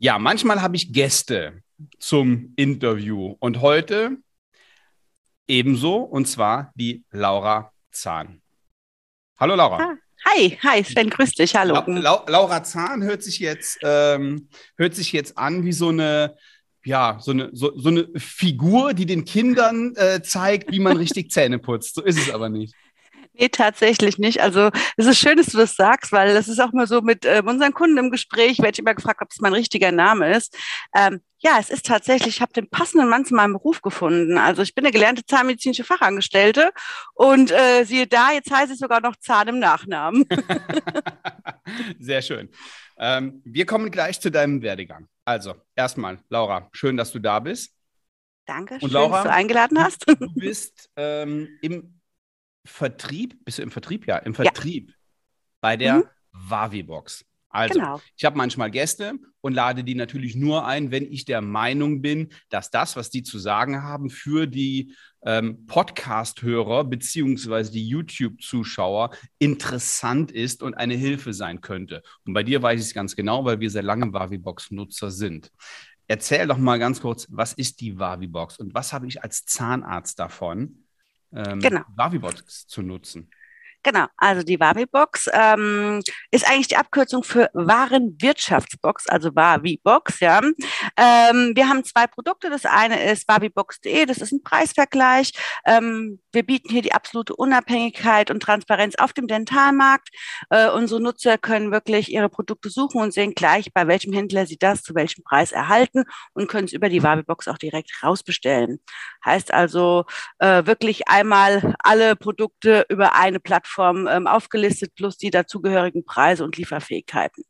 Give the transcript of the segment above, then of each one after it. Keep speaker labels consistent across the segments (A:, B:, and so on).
A: Ja, manchmal habe ich Gäste zum Interview und heute ebenso und zwar die Laura Zahn. Hallo Laura.
B: Ah, hi, hi Sven, grüß dich, hallo. La
A: La Laura Zahn hört sich jetzt ähm, hört sich jetzt an wie so eine ja, so eine, so, so eine Figur, die den Kindern äh, zeigt, wie man richtig Zähne putzt. So ist es aber nicht.
B: Nee, tatsächlich nicht. Also es ist schön, dass du das sagst, weil das ist auch mal so mit äh, unseren Kunden im Gespräch, werde ich immer gefragt, ob es mein richtiger Name ist. Ähm, ja, es ist tatsächlich, ich habe den passenden Mann zu meinem Beruf gefunden. Also ich bin eine gelernte zahnmedizinische Fachangestellte und äh, siehe da, jetzt heiße ich sogar noch Zahn im Nachnamen.
A: Sehr schön. Ähm, wir kommen gleich zu deinem Werdegang. Also, erstmal, Laura, schön, dass du da bist.
B: Danke, und schön, Laura, dass du eingeladen hast.
A: Du bist ähm, im Vertrieb, bist du im Vertrieb? Ja, im Vertrieb ja. bei der mhm. Wavibox. Also, genau. ich habe manchmal Gäste und lade die natürlich nur ein, wenn ich der Meinung bin, dass das, was die zu sagen haben, für die ähm, Podcast-Hörer beziehungsweise die YouTube-Zuschauer interessant ist und eine Hilfe sein könnte. Und bei dir weiß ich es ganz genau, weil wir sehr lange Wavibox-Nutzer sind. Erzähl doch mal ganz kurz, was ist die Wavibox und was habe ich als Zahnarzt davon, ähm, genau. Wavibox zu nutzen.
B: Genau, also die Wavi-Box ähm, ist eigentlich die Abkürzung für Warenwirtschaftsbox, also Wavi-Box, ja. Ähm, wir haben zwei Produkte. Das eine ist wavibox.de, das ist ein Preisvergleich. Ähm, wir bieten hier die absolute Unabhängigkeit und Transparenz auf dem Dentalmarkt. Äh, unsere Nutzer können wirklich ihre Produkte suchen und sehen gleich, bei welchem Händler sie das zu welchem Preis erhalten und können es über die Wavi-Box auch direkt rausbestellen. Heißt also äh, wirklich einmal alle Produkte über eine Plattform Plattform ähm, aufgelistet, plus die dazugehörigen Preise und Lieferfähigkeiten.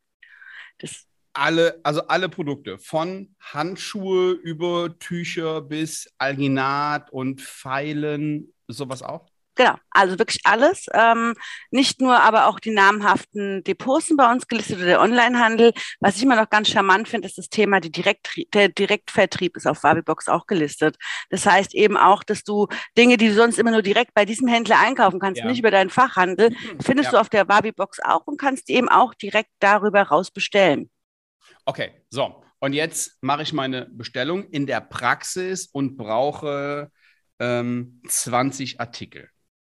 A: Das alle, also alle Produkte, von Handschuhe über Tücher bis Alginat und Pfeilen, sowas auch?
B: Genau, also wirklich alles. Ähm, nicht nur, aber auch die namhaften Depots sind bei uns gelistet oder der Onlinehandel. Was ich immer noch ganz charmant finde, ist das Thema, die Direkt, der Direktvertrieb ist auf Wabibox auch gelistet. Das heißt eben auch, dass du Dinge, die du sonst immer nur direkt bei diesem Händler einkaufen kannst, ja. nicht über deinen Fachhandel, findest ja. du auf der Wabibox auch und kannst eben auch direkt darüber raus bestellen.
A: Okay, so. Und jetzt mache ich meine Bestellung in der Praxis und brauche ähm, 20 Artikel.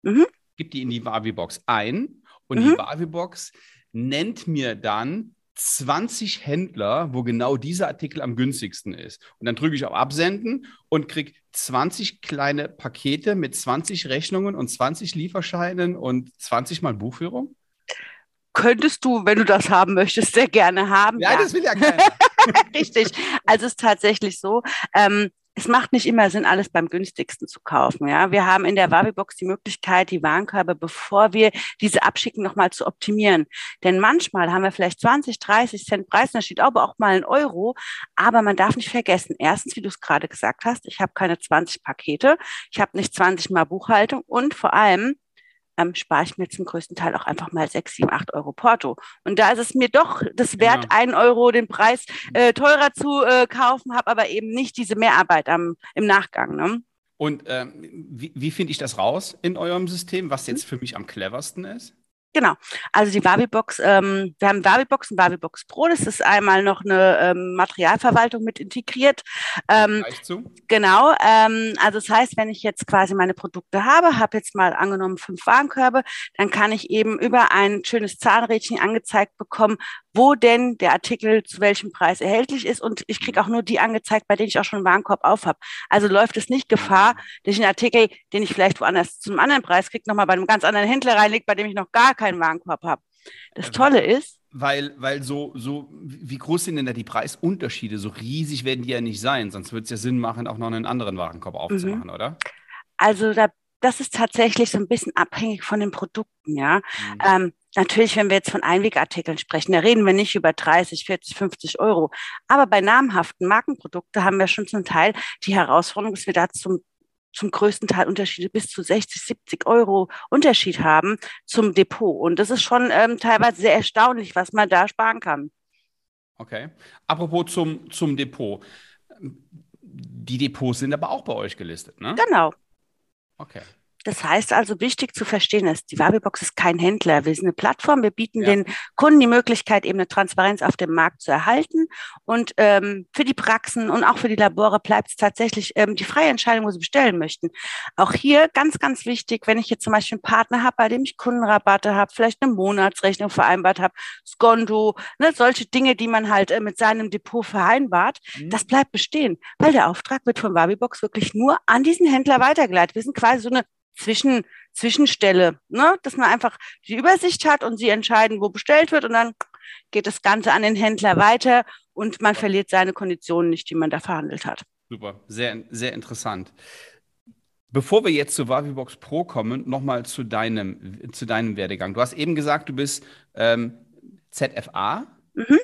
A: Mhm. Gib die in die Wavi-Box ein und mhm. die Wavi-Box nennt mir dann 20 Händler, wo genau dieser Artikel am günstigsten ist. Und dann drücke ich auf Absenden und kriege 20 kleine Pakete mit 20 Rechnungen und 20 Lieferscheinen und 20 Mal Buchführung.
B: Könntest du, wenn du das haben möchtest, sehr gerne haben.
A: Ja, ja. das will ja keiner.
B: Richtig. Also es ist tatsächlich so. Ähm, es macht nicht immer Sinn, alles beim günstigsten zu kaufen. Ja, wir haben in der Wavibox die Möglichkeit, die Warenkörbe, bevor wir diese abschicken, nochmal zu optimieren. Denn manchmal haben wir vielleicht 20, 30 Cent Preisunterschied, aber auch mal einen Euro. Aber man darf nicht vergessen, erstens, wie du es gerade gesagt hast, ich habe keine 20 Pakete, ich habe nicht 20 mal Buchhaltung und vor allem, ähm, spare ich mir zum größten Teil auch einfach mal 6, 7, 8 Euro Porto. Und da ist es mir doch das wert, ja. einen Euro den Preis äh, teurer zu äh, kaufen, habe aber eben nicht diese Mehrarbeit am, im Nachgang. Ne?
A: Und ähm, wie, wie finde ich das raus in eurem System, was jetzt für mich am cleversten ist?
B: Genau. Also die Wavibox, ähm, wir haben Wavibox und Wavibox Pro. Das ist einmal noch eine ähm, Materialverwaltung mit integriert. Ähm, genau. Ähm, also das heißt, wenn ich jetzt quasi meine Produkte habe, habe jetzt mal angenommen fünf Warenkörbe, dann kann ich eben über ein schönes Zahnrädchen angezeigt bekommen, wo denn der Artikel zu welchem Preis erhältlich ist und ich kriege auch nur die angezeigt, bei denen ich auch schon einen Warenkorb auf habe. Also läuft es nicht Gefahr, dass ich einen Artikel, den ich vielleicht woanders zum anderen Preis kriege, nochmal bei einem ganz anderen Händler reinlege, bei dem ich noch gar keinen Warenkorb habe. Das äh, Tolle ist,
A: weil, weil so, so, wie groß sind denn da die Preisunterschiede? So riesig werden die ja nicht sein, sonst würde es ja Sinn machen, auch noch einen anderen Warenkorb aufzumachen, mhm. oder?
B: Also da, das ist tatsächlich so ein bisschen abhängig von den Produkten, ja. Mhm. Ähm, Natürlich, wenn wir jetzt von Einwegartikeln sprechen, da reden wir nicht über 30, 40, 50 Euro. Aber bei namhaften Markenprodukten haben wir schon zum Teil die Herausforderung, dass wir da zum, zum größten Teil Unterschiede bis zu 60, 70 Euro Unterschied haben zum Depot. Und das ist schon ähm, teilweise sehr erstaunlich, was man da sparen kann.
A: Okay. Apropos zum, zum Depot. Die Depots sind aber auch bei euch gelistet, ne?
B: Genau.
A: Okay.
B: Das heißt also, wichtig zu verstehen ist, die Wabibox ist kein Händler. Wir sind eine Plattform. Wir bieten ja. den Kunden die Möglichkeit, eben eine Transparenz auf dem Markt zu erhalten. Und ähm, für die Praxen und auch für die Labore bleibt es tatsächlich ähm, die freie Entscheidung, wo sie bestellen möchten. Auch hier ganz, ganz wichtig, wenn ich jetzt zum Beispiel einen Partner habe, bei dem ich Kundenrabatte habe, vielleicht eine Monatsrechnung vereinbart habe, Skondo, ne, solche Dinge, die man halt äh, mit seinem Depot vereinbart, mhm. das bleibt bestehen, weil der Auftrag wird von Wabibox wirklich nur an diesen Händler weitergeleitet. Wir sind quasi so eine zwischen, Zwischenstelle, ne? dass man einfach die Übersicht hat und sie entscheiden, wo bestellt wird und dann geht das Ganze an den Händler weiter und man verliert seine Konditionen nicht, die man da verhandelt hat.
A: Super, sehr, sehr interessant. Bevor wir jetzt zu Wavibox Pro kommen, nochmal zu deinem, zu deinem Werdegang. Du hast eben gesagt, du bist ähm, ZFA. Mhm.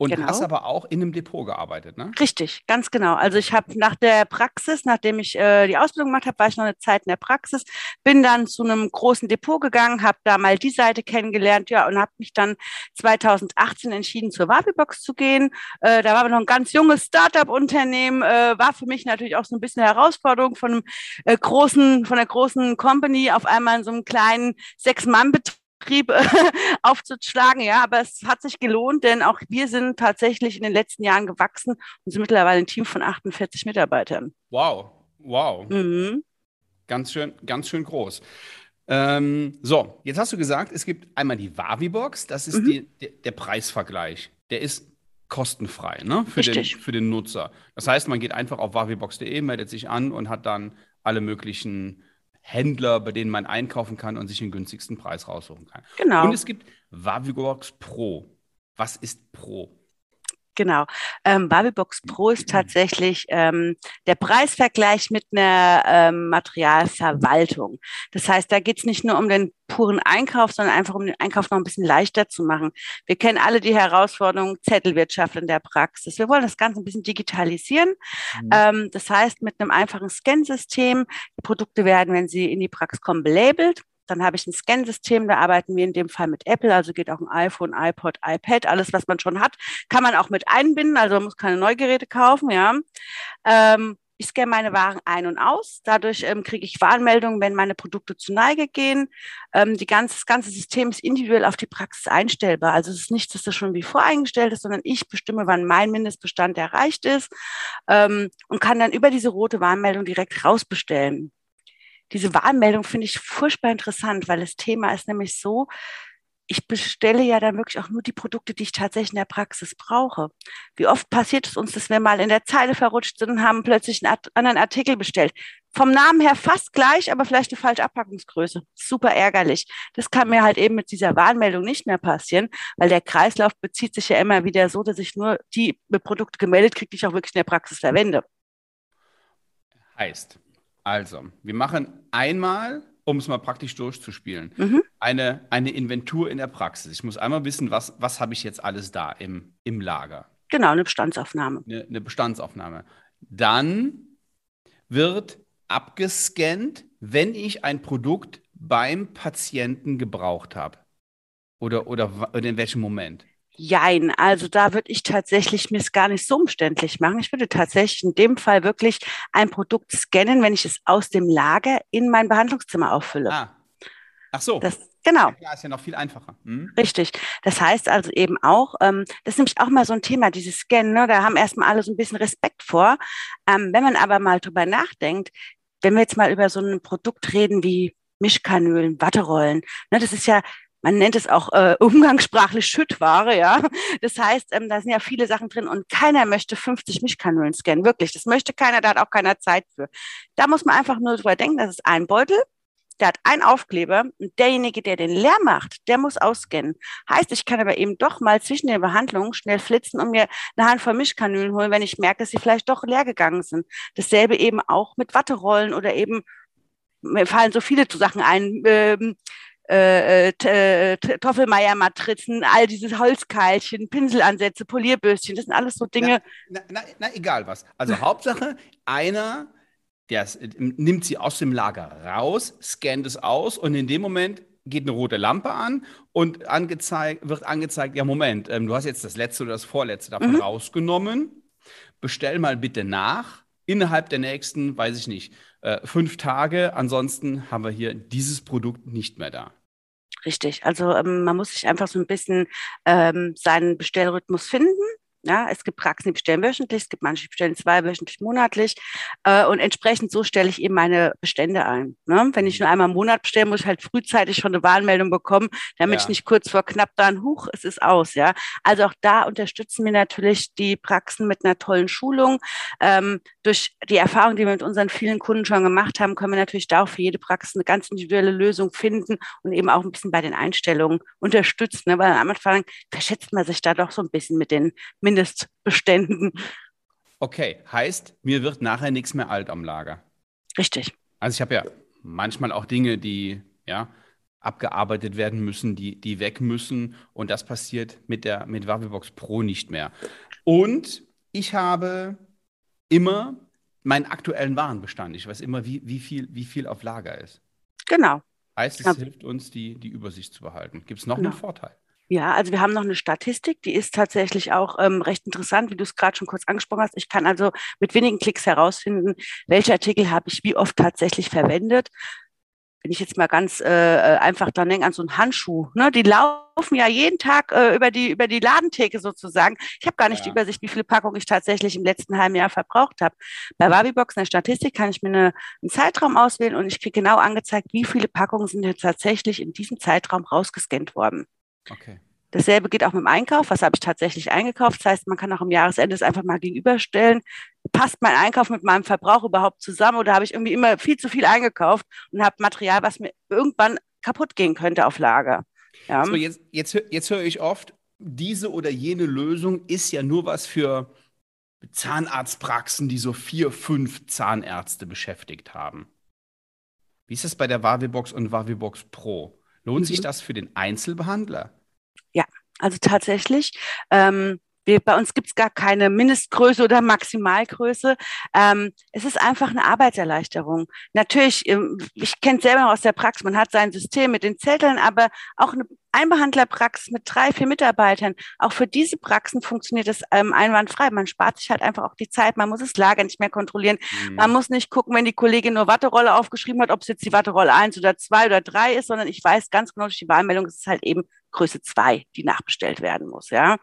A: Und genau. hast aber auch in einem Depot gearbeitet, ne?
B: Richtig, ganz genau. Also ich habe nach der Praxis, nachdem ich äh, die Ausbildung gemacht habe, war ich noch eine Zeit in der Praxis, bin dann zu einem großen Depot gegangen, habe da mal die Seite kennengelernt, ja, und habe mich dann 2018 entschieden, zur Wabibox zu gehen. Äh, da war aber noch ein ganz junges Startup-Unternehmen, äh, war für mich natürlich auch so ein bisschen eine Herausforderung von einem äh, großen, von einer großen Company auf einmal in so einem kleinen Sechs-Mann-Betrieb Betrieb aufzuschlagen. Ja, aber es hat sich gelohnt, denn auch wir sind tatsächlich in den letzten Jahren gewachsen und sind mittlerweile ein Team von 48 Mitarbeitern.
A: Wow, wow. Mhm. Ganz schön, ganz schön groß. Ähm, so, jetzt hast du gesagt, es gibt einmal die Wavi-Box, das ist mhm. die, der, der, Preisvergleich. Der ist kostenfrei ne? für, den, für den Nutzer. Das heißt, man geht einfach auf wavibox.de, meldet sich an und hat dann alle möglichen Händler, bei denen man einkaufen kann und sich den günstigsten Preis raussuchen kann. Genau. Und es gibt Wavibox Pro. Was ist Pro?
B: Genau. Ähm, Barbie-Box Pro ist tatsächlich ähm, der Preisvergleich mit einer ähm, Materialverwaltung. Das heißt, da geht es nicht nur um den puren Einkauf, sondern einfach um den Einkauf noch ein bisschen leichter zu machen. Wir kennen alle die Herausforderung Zettelwirtschaft in der Praxis. Wir wollen das Ganze ein bisschen digitalisieren. Mhm. Ähm, das heißt, mit einem einfachen Scansystem, die Produkte werden, wenn sie in die Praxis kommen, belabelt. Dann habe ich ein Scansystem, da arbeiten wir in dem Fall mit Apple, also geht auch ein iPhone, iPod, iPad, alles, was man schon hat, kann man auch mit einbinden, also man muss keine Neugeräte kaufen, ja. Ähm, ich scanne meine Waren ein und aus. Dadurch ähm, kriege ich Warnmeldungen, wenn meine Produkte zu Neige gehen. Ähm, die ganze, das ganze System ist individuell auf die Praxis einstellbar. Also es ist nicht, dass das schon wie voreingestellt ist, sondern ich bestimme, wann mein Mindestbestand erreicht ist ähm, und kann dann über diese rote Warnmeldung direkt rausbestellen diese Warnmeldung finde ich furchtbar interessant, weil das Thema ist nämlich so, ich bestelle ja dann wirklich auch nur die Produkte, die ich tatsächlich in der Praxis brauche. Wie oft passiert es uns, dass wir mal in der Zeile verrutscht sind und haben plötzlich einen anderen Artikel bestellt? Vom Namen her fast gleich, aber vielleicht eine falsche Abpackungsgröße. Super ärgerlich. Das kann mir halt eben mit dieser Warnmeldung nicht mehr passieren, weil der Kreislauf bezieht sich ja immer wieder so, dass ich nur die Produkte gemeldet kriege, die ich auch wirklich in der Praxis verwende.
A: Heißt, also, wir machen einmal, um es mal praktisch durchzuspielen, mhm. eine, eine Inventur in der Praxis. Ich muss einmal wissen, was, was habe ich jetzt alles da im, im Lager.
B: Genau, eine Bestandsaufnahme.
A: Eine, eine Bestandsaufnahme. Dann wird abgescannt, wenn ich ein Produkt beim Patienten gebraucht habe. Oder, oder, oder in welchem Moment?
B: Jein, also da würde ich tatsächlich mir es gar nicht so umständlich machen. Ich würde tatsächlich in dem Fall wirklich ein Produkt scannen, wenn ich es aus dem Lager in mein Behandlungszimmer auffülle. Ah.
A: Ach so.
B: Das, genau.
A: Ja, ist ja noch viel einfacher.
B: Hm? Richtig. Das heißt also eben auch, ähm, das ist nämlich auch mal so ein Thema, dieses Scannen, ne? da haben erstmal alle so ein bisschen Respekt vor. Ähm, wenn man aber mal drüber nachdenkt, wenn wir jetzt mal über so ein Produkt reden wie Mischkanülen, Watterollen, ne, das ist ja man nennt es auch äh, umgangssprachlich Schüttware, ja. Das heißt, ähm, da sind ja viele Sachen drin und keiner möchte 50 Mischkanülen scannen, wirklich. Das möchte keiner, da hat auch keiner Zeit für. Da muss man einfach nur drüber denken, das ist ein Beutel, der hat einen Aufkleber und derjenige, der den leer macht, der muss ausscannen. Heißt, ich kann aber eben doch mal zwischen den Behandlungen schnell flitzen und mir eine Handvoll Mischkanülen holen, wenn ich merke, dass sie vielleicht doch leer gegangen sind. Dasselbe eben auch mit Watterollen oder eben mir fallen so viele Sachen ein. Ähm, äh, äh, Toffelmeier-Matrizen, all diese Holzkeilchen, Pinselansätze, Polierbürstchen, das sind alles so Dinge.
A: Na, na, na, na egal was. Also Hauptsache, einer der nimmt sie aus dem Lager raus, scannt es aus und in dem Moment geht eine rote Lampe an und angezeigt, wird angezeigt, ja Moment, ähm, du hast jetzt das letzte oder das vorletzte davon mhm. rausgenommen, bestell mal bitte nach innerhalb der nächsten, weiß ich nicht, äh, fünf Tage. Ansonsten haben wir hier dieses Produkt nicht mehr da.
B: Richtig. Also ähm, man muss sich einfach so ein bisschen ähm, seinen Bestellrhythmus finden. Ja, es gibt Praxen, die bestellen wöchentlich, es gibt manche, die bestellen zweiwöchentlich, monatlich. Äh, und entsprechend so stelle ich eben meine Bestände ein. Ne? Wenn ich nur einmal im Monat bestelle, muss ich halt frühzeitig schon eine Warnmeldung bekommen, damit ja. ich nicht kurz vor knapp dann, huch, es ist aus. Ja, Also auch da unterstützen wir natürlich die Praxen mit einer tollen Schulung. Ähm, durch die Erfahrung, die wir mit unseren vielen Kunden schon gemacht haben, können wir natürlich da auch für jede Praxis eine ganz individuelle Lösung finden und eben auch ein bisschen bei den Einstellungen unterstützen. Ne? Weil am Anfang verschätzt man sich da doch so ein bisschen mit den mit Mindestbeständen.
A: Okay, heißt, mir wird nachher nichts mehr alt am Lager.
B: Richtig.
A: Also ich habe ja manchmal auch Dinge, die ja abgearbeitet werden müssen, die, die weg müssen. Und das passiert mit der mit Wavibox Pro nicht mehr. Und ich habe immer meinen aktuellen Warenbestand. Ich weiß immer, wie, wie, viel, wie viel auf Lager ist.
B: Genau.
A: Heißt, es ja. hilft uns, die, die Übersicht zu behalten. Gibt es noch genau. einen Vorteil?
B: Ja, also wir haben noch eine Statistik, die ist tatsächlich auch ähm, recht interessant, wie du es gerade schon kurz angesprochen hast. Ich kann also mit wenigen Klicks herausfinden, welche Artikel habe ich wie oft tatsächlich verwendet. Wenn ich jetzt mal ganz äh, äh einfach dann denke an so einen Handschuh, ne, die laufen ja jeden Tag äh, über die über die Ladentheke sozusagen. Ich habe gar nicht ja. die Übersicht, wie viele Packungen ich tatsächlich im letzten halben Jahr verbraucht habe. Bei Wabibox in der Statistik kann ich mir eine, einen Zeitraum auswählen und ich kriege genau angezeigt, wie viele Packungen sind jetzt tatsächlich in diesem Zeitraum rausgescannt worden. Okay. Dasselbe geht auch mit dem Einkauf. Was habe ich tatsächlich eingekauft? Das heißt, man kann auch am Jahresende es einfach mal gegenüberstellen. Passt mein Einkauf mit meinem Verbrauch überhaupt zusammen oder habe ich irgendwie immer viel zu viel eingekauft und habe Material, was mir irgendwann kaputt gehen könnte auf Lager?
A: Ja. So, jetzt, jetzt, jetzt höre ich oft, diese oder jene Lösung ist ja nur was für Zahnarztpraxen, die so vier, fünf Zahnärzte beschäftigt haben. Wie ist das bei der Wavibox und Wavibox Pro? Lohnt mhm. sich das für den Einzelbehandler?
B: Ja, also tatsächlich. Ähm, wir, bei uns gibt es gar keine Mindestgröße oder Maximalgröße. Ähm, es ist einfach eine Arbeitserleichterung. Natürlich, ähm, ich kenne es selber aus der Praxis, man hat sein System mit den Zetteln, aber auch eine Einbehandlerpraxis mit drei, vier Mitarbeitern, auch für diese Praxen funktioniert es ähm, einwandfrei. Man spart sich halt einfach auch die Zeit. Man muss das Lager nicht mehr kontrollieren. Mhm. Man muss nicht gucken, wenn die Kollegin nur Watterolle aufgeschrieben hat, ob es jetzt die Watterolle eins oder zwei oder drei ist, sondern ich weiß ganz genau durch die Wahlmeldung, es ist halt eben Größe zwei, die nachbestellt werden muss. Ja,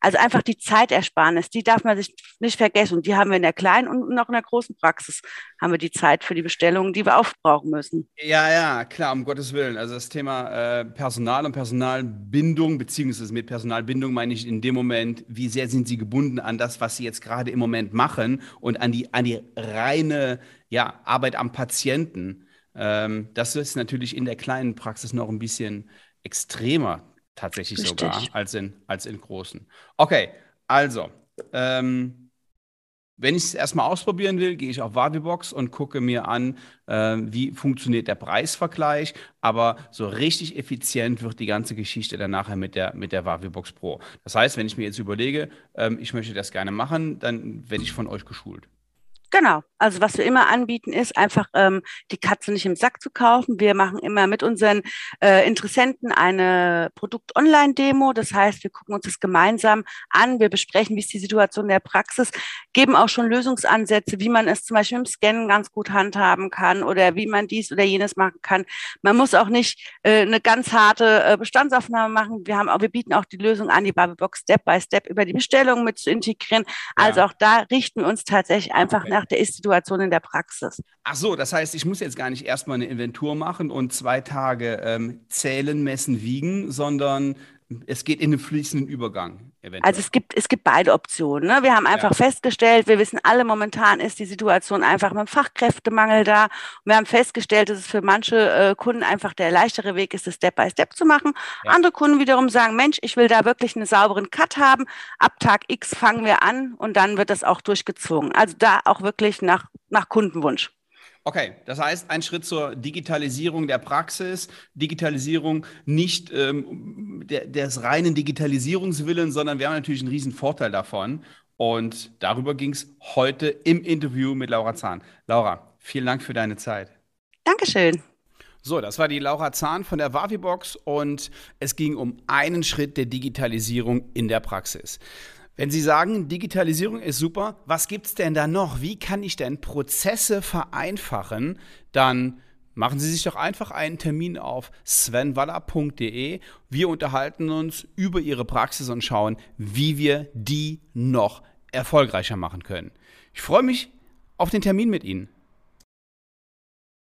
B: also einfach die Zeitersparnis, die darf man sich nicht vergessen. Und die haben wir in der kleinen und noch in der großen Praxis haben wir die Zeit für die Bestellungen, die wir aufbrauchen müssen.
A: Ja, ja, klar, um Gottes Willen. Also das Thema äh, Personal und Personalbindung, beziehungsweise mit Personalbindung meine ich in dem Moment, wie sehr sind Sie gebunden an das, was Sie jetzt gerade im Moment machen und an die, an die reine ja, Arbeit am Patienten. Ähm, das ist natürlich in der kleinen Praxis noch ein bisschen extremer tatsächlich Richtig. sogar als in, als in großen. Okay, also, ähm, wenn ich es erstmal ausprobieren will, gehe ich auf Wavibox und gucke mir an, äh, wie funktioniert der Preisvergleich. Aber so richtig effizient wird die ganze Geschichte dann nachher mit der, mit der Wavibox Pro. Das heißt, wenn ich mir jetzt überlege, ähm, ich möchte das gerne machen, dann werde ich von euch geschult.
B: Genau. Also was wir immer anbieten, ist einfach ähm, die Katze nicht im Sack zu kaufen. Wir machen immer mit unseren äh, Interessenten eine Produkt-Online-Demo. Das heißt, wir gucken uns das gemeinsam an. Wir besprechen, wie ist die Situation der Praxis, geben auch schon Lösungsansätze, wie man es zum Beispiel im Scannen ganz gut handhaben kann oder wie man dies oder jenes machen kann. Man muss auch nicht äh, eine ganz harte äh, Bestandsaufnahme machen. Wir haben auch, wir bieten auch die Lösung an, die Barbie-Box Step by Step über die Bestellung mit zu integrieren. Also ja. auch da richten wir uns tatsächlich einfach okay. nach der Ist-Situation in der Praxis.
A: Ach so, das heißt, ich muss jetzt gar nicht erstmal eine Inventur machen und zwei Tage ähm, zählen, messen, wiegen, sondern es geht in den fließenden Übergang.
B: Eventuell. Also es gibt, es gibt beide Optionen. Ne? Wir haben einfach ja. festgestellt, wir wissen alle, momentan ist die Situation einfach mit dem Fachkräftemangel da. Und wir haben festgestellt, dass es für manche äh, Kunden einfach der leichtere Weg ist, das Step by Step zu machen. Ja. Andere Kunden wiederum sagen, Mensch, ich will da wirklich einen sauberen Cut haben. Ab Tag X fangen wir an und dann wird das auch durchgezwungen. Also da auch wirklich nach, nach Kundenwunsch.
A: Okay, das heißt, ein Schritt zur Digitalisierung der Praxis, Digitalisierung nicht ähm, der, des reinen Digitalisierungswillen, sondern wir haben natürlich einen riesen Vorteil davon. Und darüber ging es heute im Interview mit Laura Zahn. Laura, vielen Dank für deine Zeit.
B: Dankeschön.
A: So, das war die Laura Zahn von der Wavibox und es ging um einen Schritt der Digitalisierung in der Praxis. Wenn Sie sagen, Digitalisierung ist super, was gibt es denn da noch? Wie kann ich denn Prozesse vereinfachen? Dann machen Sie sich doch einfach einen Termin auf svenwaller.de. Wir unterhalten uns über Ihre Praxis und schauen, wie wir die noch erfolgreicher machen können. Ich freue mich auf den Termin mit Ihnen.